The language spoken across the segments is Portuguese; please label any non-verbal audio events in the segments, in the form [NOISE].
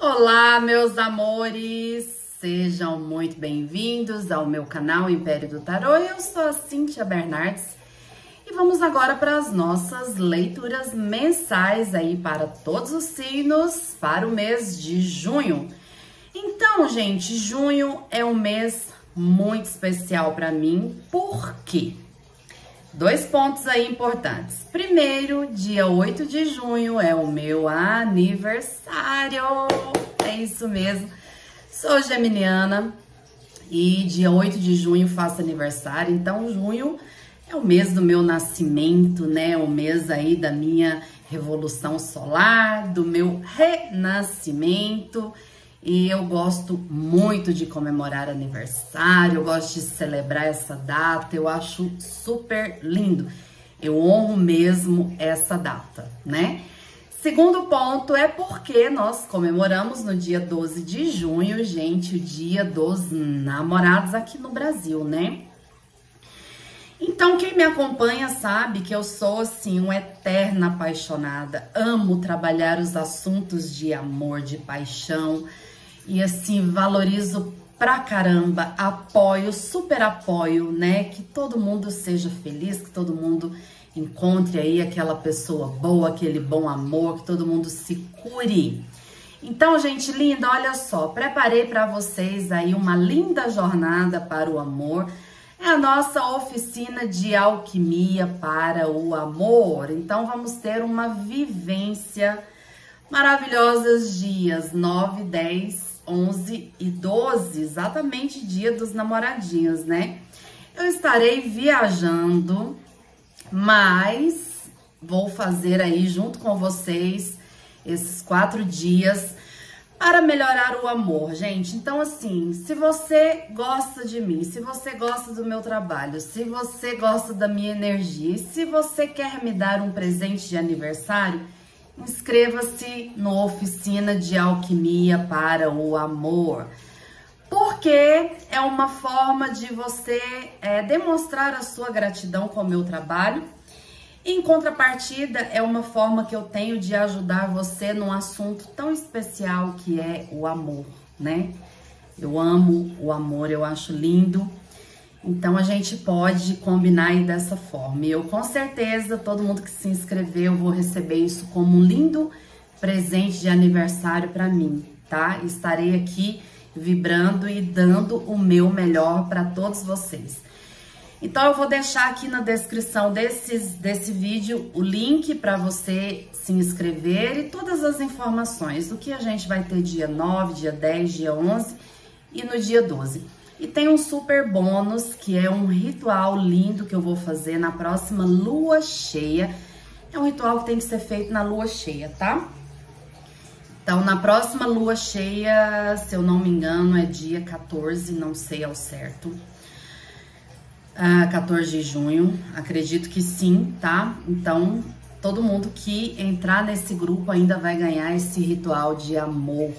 Olá, meus amores! Sejam muito bem-vindos ao meu canal Império do Tarô. Eu sou a Cíntia Bernardes vamos agora para as nossas leituras mensais aí para todos os signos para o mês de junho. Então, gente, junho é um mês muito especial para mim, por quê? Dois pontos aí importantes. Primeiro, dia 8 de junho é o meu aniversário. É isso mesmo. Sou geminiana e dia 8 de junho faço aniversário. Então, junho é o mês do meu nascimento, né? O mês aí da minha revolução solar, do meu renascimento. E eu gosto muito de comemorar aniversário, eu gosto de celebrar essa data, eu acho super lindo. Eu honro mesmo essa data, né? Segundo ponto é porque nós comemoramos no dia 12 de junho, gente, o dia dos namorados aqui no Brasil, né? Então, quem me acompanha sabe que eu sou, assim, uma eterna apaixonada. Amo trabalhar os assuntos de amor, de paixão, e assim, valorizo pra caramba, apoio, super apoio, né? Que todo mundo seja feliz, que todo mundo encontre aí aquela pessoa boa, aquele bom amor, que todo mundo se cure. Então, gente linda, olha só, preparei para vocês aí uma linda jornada para o amor. A nossa oficina de alquimia para o amor. Então, vamos ter uma vivência maravilhosa dias 9, 10 11 e 12, exatamente dia dos namoradinhos, né? Eu estarei viajando, mas vou fazer aí junto com vocês esses quatro dias para melhorar o amor, gente. Então, assim, se você gosta de mim, se você gosta do meu trabalho, se você gosta da minha energia, se você quer me dar um presente de aniversário, inscreva-se no Oficina de Alquimia para o Amor, porque é uma forma de você é, demonstrar a sua gratidão com o meu trabalho. Em contrapartida, é uma forma que eu tenho de ajudar você num assunto tão especial que é o amor, né? Eu amo o amor, eu acho lindo. Então a gente pode combinar aí dessa forma. Eu com certeza, todo mundo que se inscreveu, vou receber isso como um lindo presente de aniversário para mim, tá? Estarei aqui vibrando e dando o meu melhor para todos vocês. Então eu vou deixar aqui na descrição desses, desse vídeo o link para você se inscrever e todas as informações do que a gente vai ter dia 9, dia 10, dia 11 e no dia 12. E tem um super bônus, que é um ritual lindo que eu vou fazer na próxima lua cheia. É um ritual que tem que ser feito na lua cheia, tá? Então, na próxima lua cheia, se eu não me engano, é dia 14, não sei ao certo. Ah, 14 de junho, acredito que sim, tá? Então, todo mundo que entrar nesse grupo ainda vai ganhar esse ritual de amor,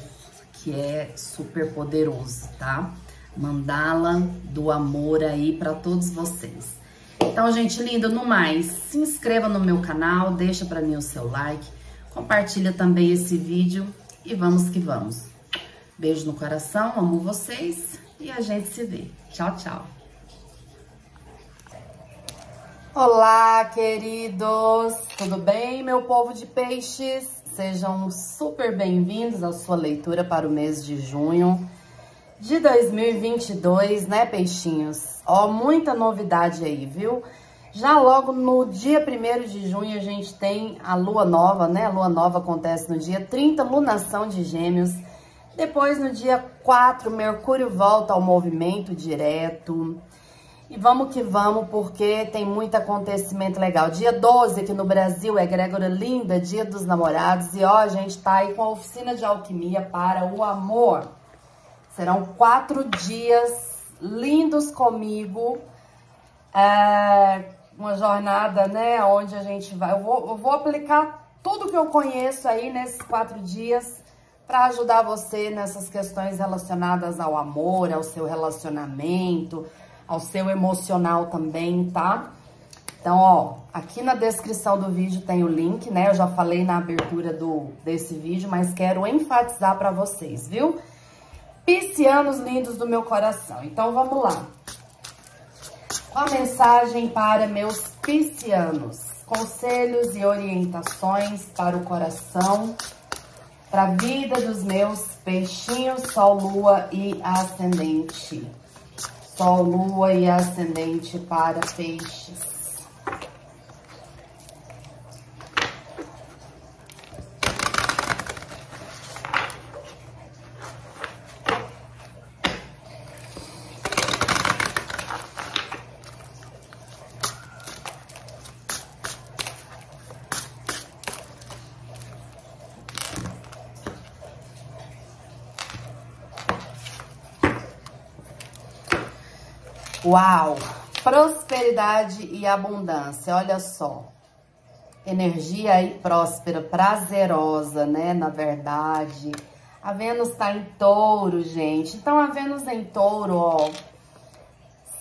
que é super poderoso, tá? mandala do amor aí para todos vocês. Então, gente linda, no mais, se inscreva no meu canal, deixa para mim o seu like, compartilha também esse vídeo e vamos que vamos. Beijo no coração, amo vocês e a gente se vê. Tchau, tchau. Olá, queridos! Tudo bem, meu povo de peixes? Sejam super bem-vindos à sua leitura para o mês de junho de 2022, né, peixinhos? Ó, muita novidade aí, viu? Já logo no dia 1 de junho a gente tem a lua nova, né? A lua nova acontece no dia 30, lunação de gêmeos. Depois, no dia 4, Mercúrio volta ao movimento direto. E vamos que vamos, porque tem muito acontecimento legal. Dia 12 aqui no Brasil é Grégora Linda, dia dos namorados. E ó, a gente tá aí com a oficina de alquimia para o amor. Serão quatro dias lindos comigo. É uma jornada, né, onde a gente vai... Eu vou, eu vou aplicar tudo que eu conheço aí nesses quatro dias para ajudar você nessas questões relacionadas ao amor, ao seu relacionamento, ao seu emocional também, tá? Então, ó, aqui na descrição do vídeo tem o link, né? Eu já falei na abertura do, desse vídeo, mas quero enfatizar para vocês, viu? Piscianos lindos do meu coração. Então, vamos lá. A mensagem para meus piscianos. Conselhos e orientações para o coração, para a vida dos meus peixinhos, sol, lua e ascendente. Sol, lua e ascendente para peixes. Uau! Prosperidade e abundância, olha só. Energia aí próspera, prazerosa, né? Na verdade. A Vênus tá em touro, gente. Então, a Vênus em touro, ó.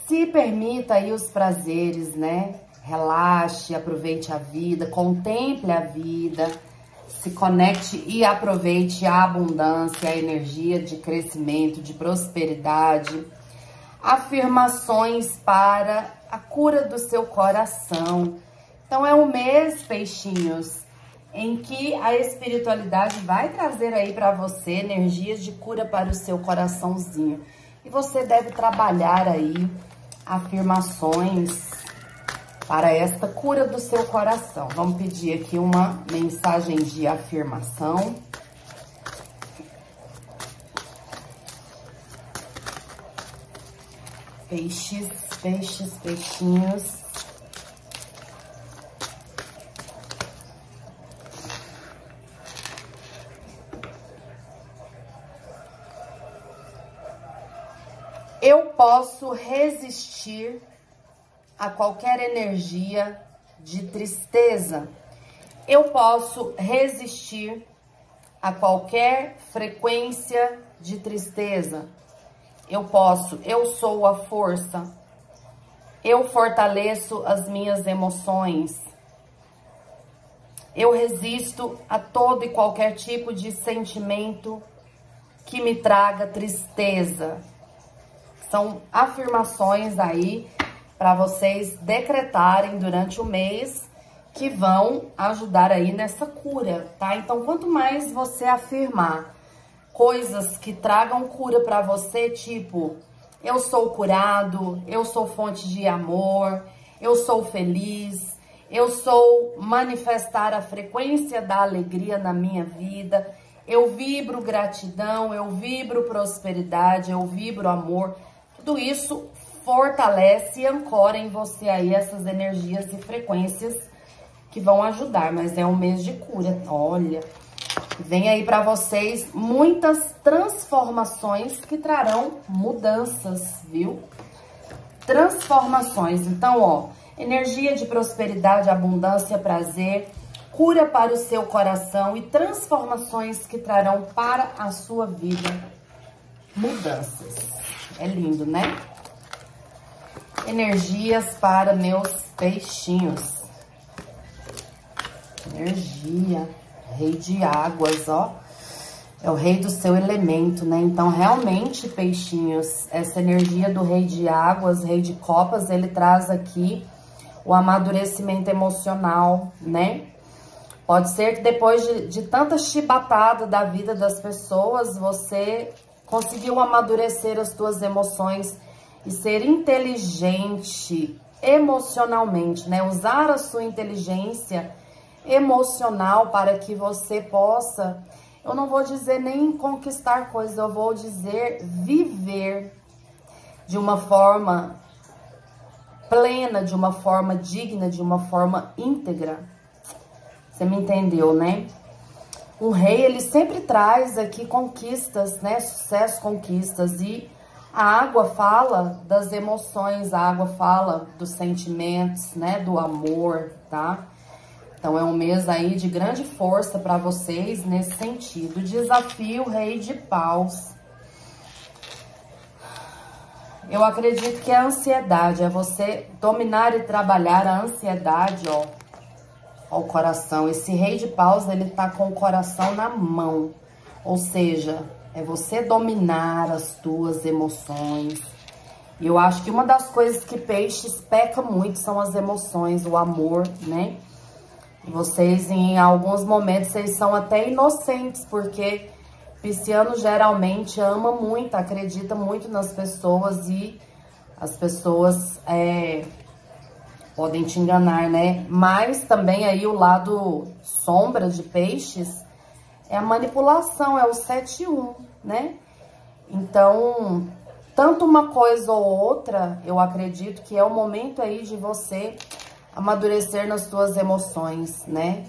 Se permita aí os prazeres, né? Relaxe, aproveite a vida, contemple a vida, se conecte e aproveite a abundância, a energia de crescimento, de prosperidade afirmações para a cura do seu coração. Então é um mês, peixinhos, em que a espiritualidade vai trazer aí para você energias de cura para o seu coraçãozinho. E você deve trabalhar aí afirmações para esta cura do seu coração. Vamos pedir aqui uma mensagem de afirmação. Peixes, peixes, peixinhos. Eu posso resistir a qualquer energia de tristeza. Eu posso resistir a qualquer frequência de tristeza. Eu posso, eu sou a força. Eu fortaleço as minhas emoções. Eu resisto a todo e qualquer tipo de sentimento que me traga tristeza. São afirmações aí para vocês decretarem durante o mês que vão ajudar aí nessa cura, tá? Então, quanto mais você afirmar coisas que tragam cura para você, tipo, eu sou curado, eu sou fonte de amor, eu sou feliz, eu sou manifestar a frequência da alegria na minha vida, eu vibro gratidão, eu vibro prosperidade, eu vibro amor. Tudo isso fortalece e ancora em você aí essas energias e frequências que vão ajudar, mas é um mês de cura. Olha, Vem aí para vocês muitas transformações que trarão mudanças, viu? Transformações. Então, ó, energia de prosperidade, abundância, prazer, cura para o seu coração e transformações que trarão para a sua vida mudanças. É lindo, né? Energias para meus peixinhos. Energia. Rei de águas, ó. É o rei do seu elemento, né? Então, realmente, peixinhos, essa energia do rei de águas, rei de copas, ele traz aqui o amadurecimento emocional, né? Pode ser que depois de, de tanta chibatada da vida das pessoas, você conseguiu amadurecer as suas emoções e ser inteligente emocionalmente, né? Usar a sua inteligência emocional para que você possa, eu não vou dizer nem conquistar coisas, eu vou dizer viver de uma forma plena, de uma forma digna, de uma forma íntegra. Você me entendeu, né? O rei, ele sempre traz aqui conquistas, né? Sucesso, conquistas. E a água fala das emoções, a água fala dos sentimentos, né? Do amor, tá? Então, é um mês aí de grande força para vocês nesse sentido. Desafio Rei de Paus. Eu acredito que é a ansiedade, é você dominar e trabalhar a ansiedade, ó, ao coração. Esse rei de paus, ele tá com o coração na mão. Ou seja, é você dominar as tuas emoções. E eu acho que uma das coisas que peixes peca muito são as emoções, o amor, né? Vocês, em alguns momentos, vocês são até inocentes, porque Pisciano geralmente ama muito, acredita muito nas pessoas e as pessoas é, podem te enganar, né? Mas também aí o lado sombra de peixes é a manipulação, é o 7-1, né? Então, tanto uma coisa ou outra, eu acredito que é o momento aí de você amadurecer nas suas emoções, né?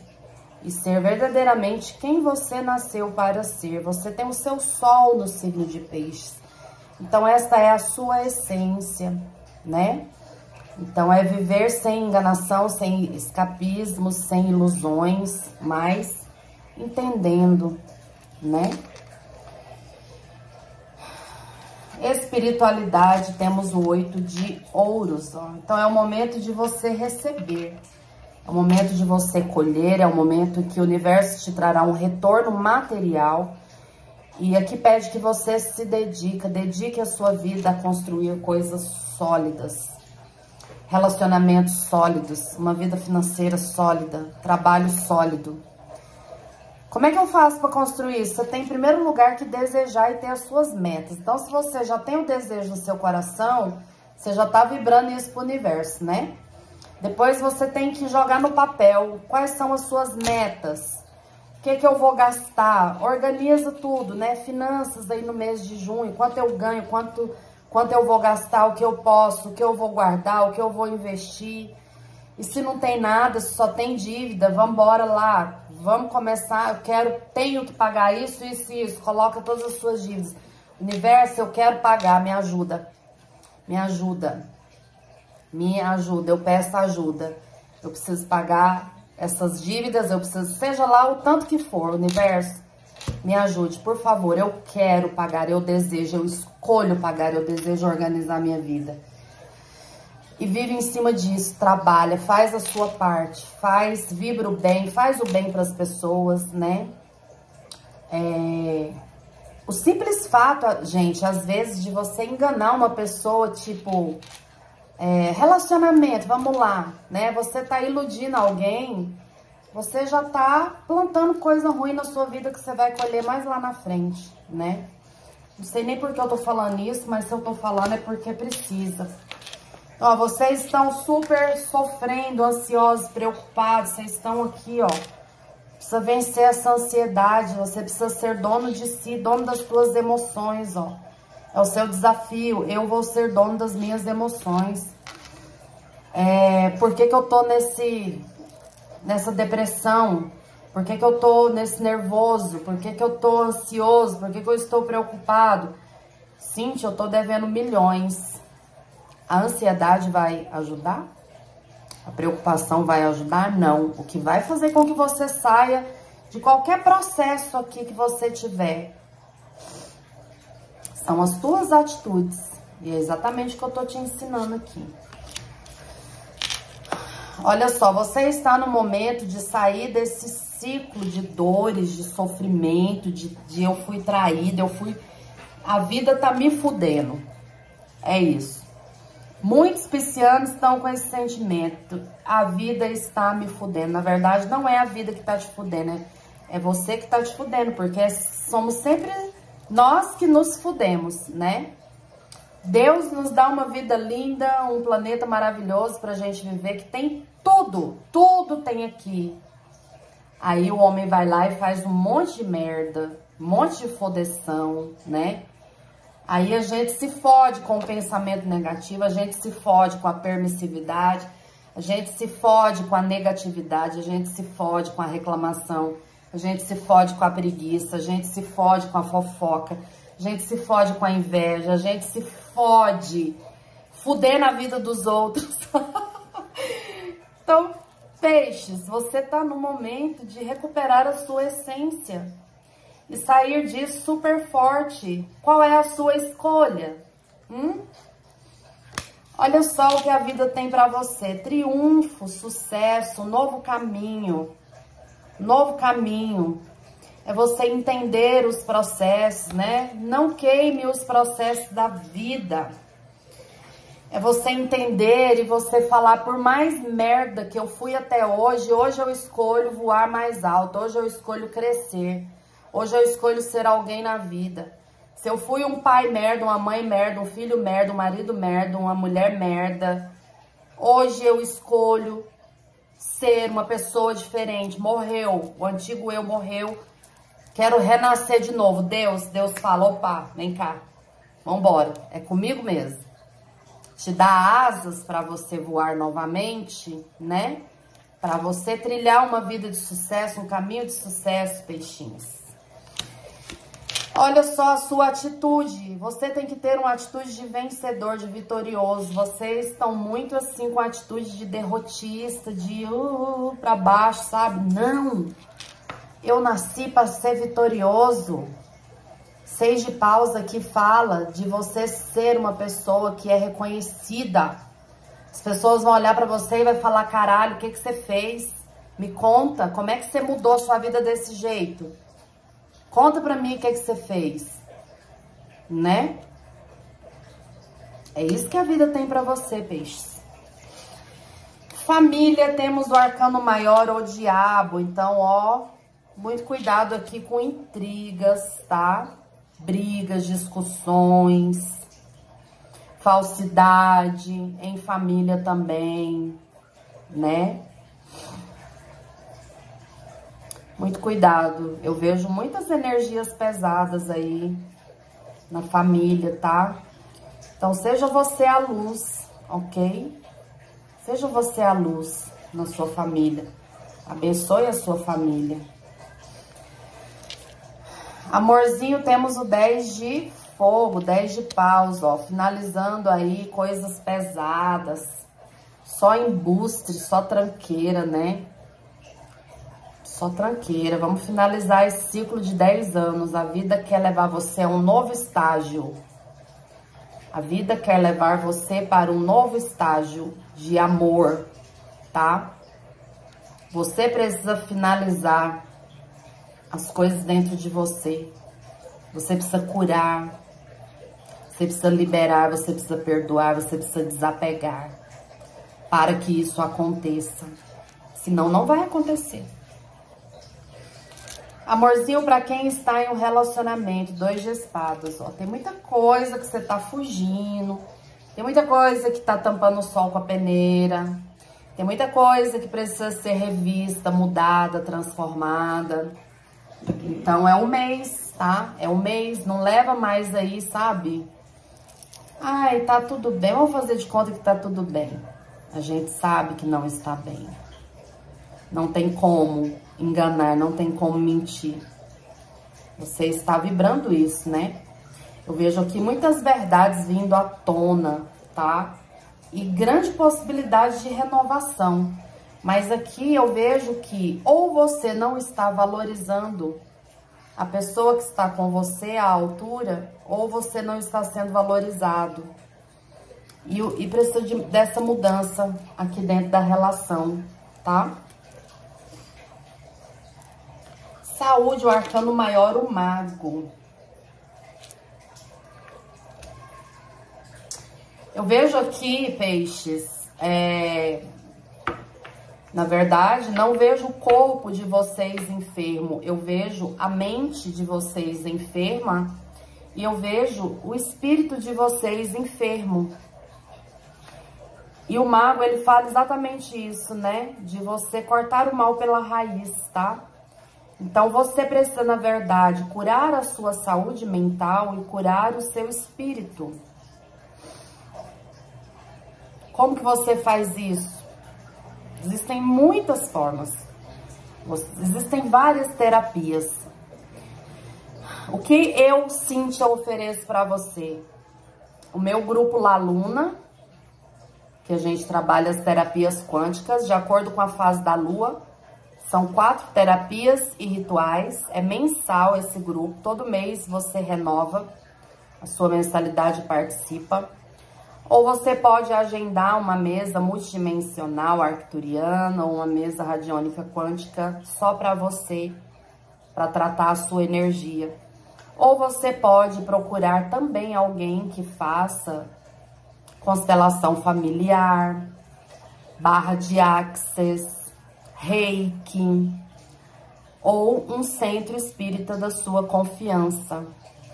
e ser verdadeiramente quem você nasceu para ser. Você tem o seu sol no signo de peixes. Então, esta é a sua essência, né? Então, é viver sem enganação, sem escapismo, sem ilusões, mas entendendo, né? Espiritualidade, temos o oito de ouros, ó. Então, é o momento de você receber. É o momento de você colher, é o momento que o universo te trará um retorno material. E aqui pede que você se dedique, dedique a sua vida a construir coisas sólidas. Relacionamentos sólidos, uma vida financeira sólida, trabalho sólido. Como é que eu faço para construir isso? Você tem, em primeiro lugar, que desejar e ter as suas metas. Então, se você já tem o desejo no seu coração, você já está vibrando isso para o universo, né? Depois você tem que jogar no papel quais são as suas metas. O que, que eu vou gastar? Organiza tudo, né? Finanças aí no mês de junho, quanto eu ganho, quanto, quanto eu vou gastar, o que eu posso, o que eu vou guardar, o que eu vou investir. E se não tem nada, se só tem dívida, vamos embora lá. Vamos começar, eu quero, tenho que pagar isso, isso e isso. Coloca todas as suas dívidas. Universo, eu quero pagar, me ajuda. Me ajuda me ajuda, eu peço ajuda. Eu preciso pagar essas dívidas, eu preciso, seja lá o tanto que for, universo, me ajude, por favor. Eu quero pagar, eu desejo, eu escolho pagar, eu desejo organizar minha vida. E vive em cima disso, trabalha, faz a sua parte, faz, vibra o bem, faz o bem para as pessoas, né? É... O simples fato, gente, às vezes, de você enganar uma pessoa, tipo, é, relacionamento, vamos lá, né? Você tá iludindo alguém, você já tá plantando coisa ruim na sua vida que você vai colher mais lá na frente, né? Não sei nem por que eu tô falando isso, mas se eu tô falando é porque precisa. Ó, vocês estão super sofrendo, ansiosos, preocupados, vocês estão aqui, ó. Precisa vencer essa ansiedade, você precisa ser dono de si, dono das suas emoções, ó. É o seu desafio. Eu vou ser dono das minhas emoções. É, por que, que eu tô nesse, nessa depressão? Por que, que eu tô nesse nervoso? Por que, que eu tô ansioso? Por que, que eu estou preocupado? Cintia, eu tô devendo milhões. A ansiedade vai ajudar? A preocupação vai ajudar? Não. O que vai fazer com que você saia de qualquer processo aqui que você tiver são as tuas atitudes. E é exatamente o que eu tô te ensinando aqui. Olha só, você está no momento de sair desse ciclo de dores, de sofrimento, de, de eu fui traída, eu fui... A vida tá me fudendo. É isso. Muitos piscianos estão com esse sentimento. A vida está me fudendo. Na verdade, não é a vida que tá te fudendo, é, é você que tá te fudendo, porque somos sempre nós que nos fudemos, né? Deus nos dá uma vida linda, um planeta maravilhoso pra gente viver, que tem tudo, tudo tem aqui. Aí o homem vai lá e faz um monte de merda, um monte de fodeção, né? Aí a gente se fode com o pensamento negativo, a gente se fode com a permissividade, a gente se fode com a negatividade, a gente se fode com a reclamação, a gente se fode com a preguiça, a gente se fode com a fofoca, a gente se fode com a inveja, a gente se fode fuder na vida dos outros. [LAUGHS] então, Peixes, você tá no momento de recuperar a sua essência e sair disso super forte. Qual é a sua escolha? Hum? Olha só o que a vida tem para você: triunfo, sucesso, novo caminho. Novo caminho. É você entender os processos, né? Não queime os processos da vida. É você entender e você falar, por mais merda que eu fui até hoje, hoje eu escolho voar mais alto, hoje eu escolho crescer, hoje eu escolho ser alguém na vida. Se eu fui um pai merda, uma mãe merda, um filho merda, um marido merda, uma mulher merda, hoje eu escolho ser uma pessoa diferente. Morreu, o antigo eu morreu, quero renascer de novo. Deus, Deus fala, opa, vem cá, vambora, é comigo mesmo. Te dá asas para você voar novamente, né? Para você trilhar uma vida de sucesso, um caminho de sucesso, peixinhos. Olha só a sua atitude. Você tem que ter uma atitude de vencedor, de vitorioso. Vocês estão muito assim com a atitude de derrotista, de uh, para baixo, sabe? Não. Eu nasci para ser vitorioso. Seis de pausa que fala de você ser uma pessoa que é reconhecida. As pessoas vão olhar para você e vai falar: "Caralho, o que que você fez? Me conta, como é que você mudou a sua vida desse jeito?" Conta pra mim o que, é que você fez. Né? É isso que a vida tem pra você, peixes. Família, temos o arcano maior, o diabo. Então, ó, muito cuidado aqui com intrigas, tá? Brigas, discussões, falsidade em família também, né? Muito cuidado. Eu vejo muitas energias pesadas aí na família, tá? Então, seja você a luz, ok? Seja você a luz na sua família. Abençoe a sua família. Amorzinho, temos o 10 de fogo, 10 de paus, ó. Finalizando aí coisas pesadas. Só embuste, só tranqueira, né? Só tranqueira. Vamos finalizar esse ciclo de 10 anos. A vida quer levar você a um novo estágio. A vida quer levar você para um novo estágio de amor, tá? Você precisa finalizar as coisas dentro de você. Você precisa curar. Você precisa liberar, você precisa perdoar, você precisa desapegar para que isso aconteça. Senão não vai acontecer. Amorzinho para quem está em um relacionamento, dois de espadas, ó. Tem muita coisa que você tá fugindo. Tem muita coisa que tá tampando o sol com a peneira. Tem muita coisa que precisa ser revista, mudada, transformada. Então é um mês, tá? É um mês, não leva mais aí, sabe? Ai, tá tudo bem, vamos fazer de conta que tá tudo bem. A gente sabe que não está bem. Não tem como enganar, não tem como mentir. Você está vibrando isso, né? Eu vejo aqui muitas verdades vindo à tona, tá? E grande possibilidade de renovação. Mas aqui eu vejo que ou você não está valorizando a pessoa que está com você à altura, ou você não está sendo valorizado. E, e precisa de, dessa mudança aqui dentro da relação, tá? Saúde, o arcano maior, o mago. Eu vejo aqui, peixes, é... na verdade, não vejo o corpo de vocês enfermo, eu vejo a mente de vocês enferma e eu vejo o espírito de vocês enfermo. E o mago, ele fala exatamente isso, né? De você cortar o mal pela raiz, tá? Então, você precisa, na verdade, curar a sua saúde mental e curar o seu espírito. Como que você faz isso? Existem muitas formas. Existem várias terapias. O que eu, Cintia, ofereço para você? O meu grupo La Luna, que a gente trabalha as terapias quânticas de acordo com a fase da lua. São quatro terapias e rituais, é mensal esse grupo, todo mês você renova a sua mensalidade participa. Ou você pode agendar uma mesa multidimensional arcturiana ou uma mesa radiônica quântica só para você, para tratar a sua energia. Ou você pode procurar também alguém que faça constelação familiar, barra de access, reiki, ou um centro espírita da sua confiança,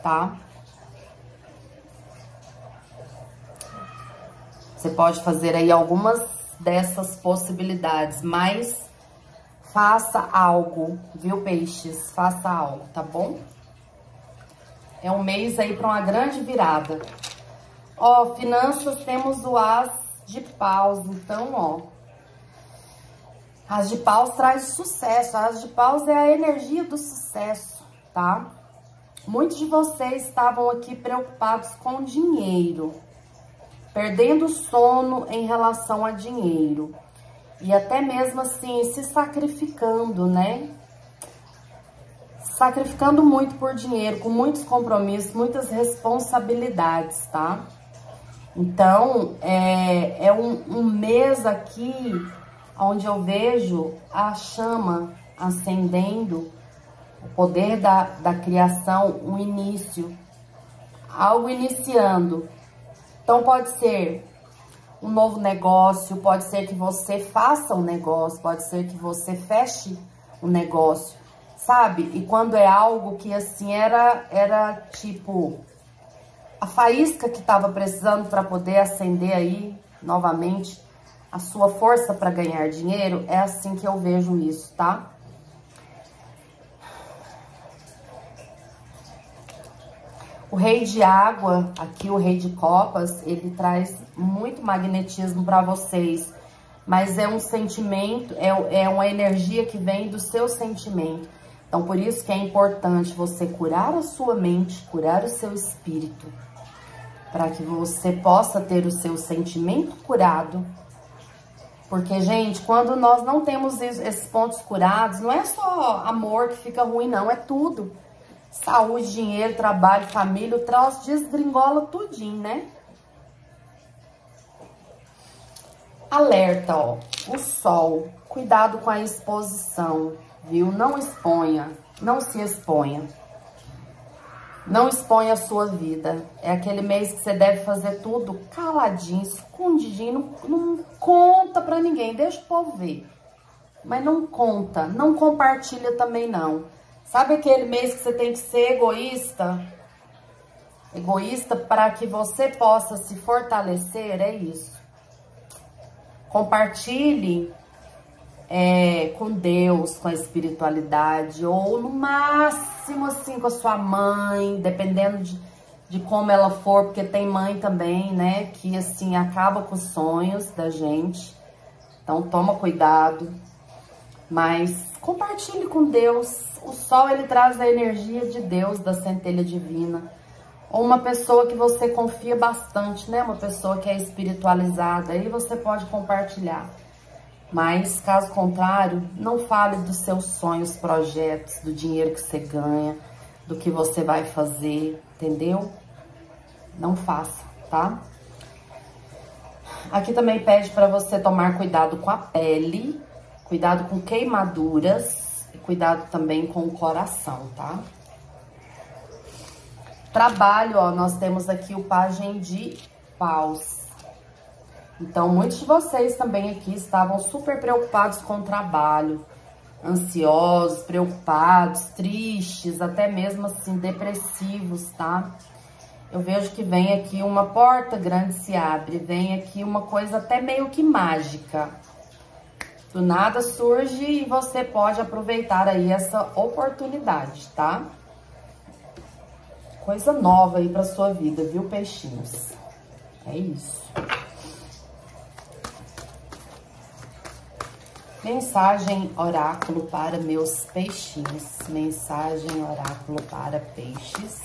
tá? Você pode fazer aí algumas dessas possibilidades, mas faça algo, viu, peixes? Faça algo, tá bom? É um mês aí para uma grande virada. Ó, finanças, temos o As de Paus, então, ó. As de Paus traz sucesso, as de Paus é a energia do sucesso, tá? Muitos de vocês estavam aqui preocupados com dinheiro, perdendo sono em relação a dinheiro. E até mesmo assim, se sacrificando, né? Sacrificando muito por dinheiro, com muitos compromissos, muitas responsabilidades, tá? Então, é, é um, um mês aqui onde eu vejo a chama acendendo, o poder da, da criação, um início, algo iniciando. Então pode ser um novo negócio, pode ser que você faça um negócio, pode ser que você feche um negócio, sabe? E quando é algo que assim era era tipo a faísca que estava precisando para poder acender aí novamente a sua força para ganhar dinheiro, é assim que eu vejo isso, tá? O rei de água, aqui o rei de copas, ele traz muito magnetismo para vocês. Mas é um sentimento, é, é uma energia que vem do seu sentimento. Então, por isso que é importante você curar a sua mente, curar o seu espírito. Para que você possa ter o seu sentimento curado. Porque, gente, quando nós não temos esses pontos curados, não é só amor que fica ruim, não, é tudo. Saúde, dinheiro, trabalho, família, o troço desgringola tudinho, né? Alerta, ó. O sol. Cuidado com a exposição, viu? Não exponha. Não se exponha. Não exponha a sua vida. É aquele mês que você deve fazer tudo caladinho, escondidinho. Não, não conta pra ninguém. Deixa o povo ver. Mas não conta. Não compartilha também, não. Sabe aquele mês que você tem que ser egoísta? Egoísta para que você possa se fortalecer, é isso. Compartilhe é, com Deus, com a espiritualidade, ou no máximo assim com a sua mãe, dependendo de, de como ela for, porque tem mãe também, né, que assim acaba com os sonhos da gente. Então toma cuidado. Mas compartilhe com Deus. O sol ele traz a energia de Deus, da centelha divina. Ou uma pessoa que você confia bastante, né? Uma pessoa que é espiritualizada, aí você pode compartilhar. Mas, caso contrário, não fale dos seus sonhos, projetos, do dinheiro que você ganha, do que você vai fazer, entendeu? Não faça, tá? Aqui também pede para você tomar cuidado com a pele, Cuidado com queimaduras e cuidado também com o coração, tá? Trabalho, ó, nós temos aqui o pajem de paus. Então, muitos de vocês também aqui estavam super preocupados com o trabalho, ansiosos, preocupados, tristes, até mesmo assim, depressivos, tá? Eu vejo que vem aqui uma porta grande se abre, vem aqui uma coisa até meio que mágica. Do nada surge e você pode aproveitar aí essa oportunidade, tá? Coisa nova aí pra sua vida, viu, peixinhos? É isso. Mensagem oráculo para meus peixinhos. Mensagem oráculo para peixes.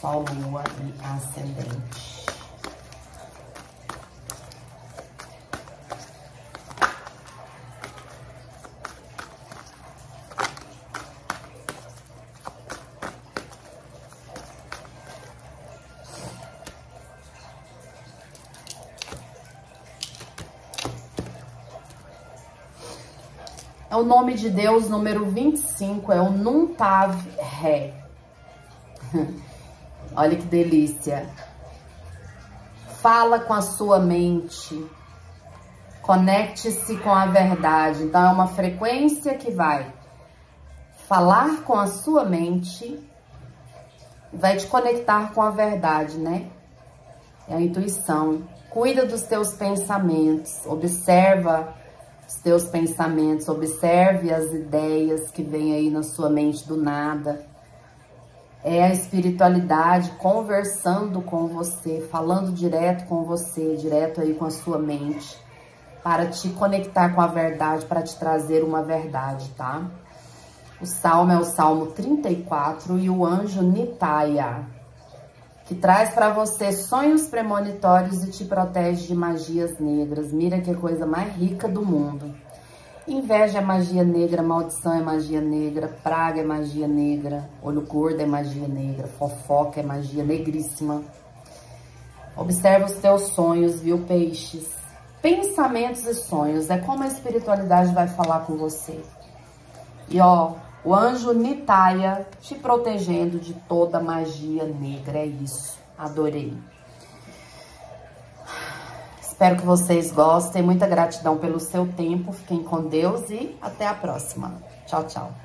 Sol, lua e ascendente. É o nome de Deus número 25, é o Nuntav Ré. [LAUGHS] Olha que delícia. Fala com a sua mente. Conecte-se com a verdade. Então, é uma frequência que vai falar com a sua mente, vai te conectar com a verdade, né? É a intuição. Cuida dos teus pensamentos, observa os teus pensamentos, observe as ideias que vêm aí na sua mente do nada. É a espiritualidade conversando com você, falando direto com você, direto aí com a sua mente, para te conectar com a verdade, para te trazer uma verdade, tá? O salmo é o Salmo 34 e o anjo Nitaya, que traz para você sonhos premonitórios e te protege de magias negras. Mira que coisa mais rica do mundo. Inveja é magia negra, maldição é magia negra, praga é magia negra, olho gordo é magia negra, fofoca é magia negríssima. Observa os teus sonhos, viu, peixes? Pensamentos e sonhos, é como a espiritualidade vai falar com você. E ó, o anjo Nitaya te protegendo de toda magia negra. É isso. Adorei. Espero que vocês gostem. Muita gratidão pelo seu tempo. Fiquem com Deus e até a próxima. Tchau, tchau.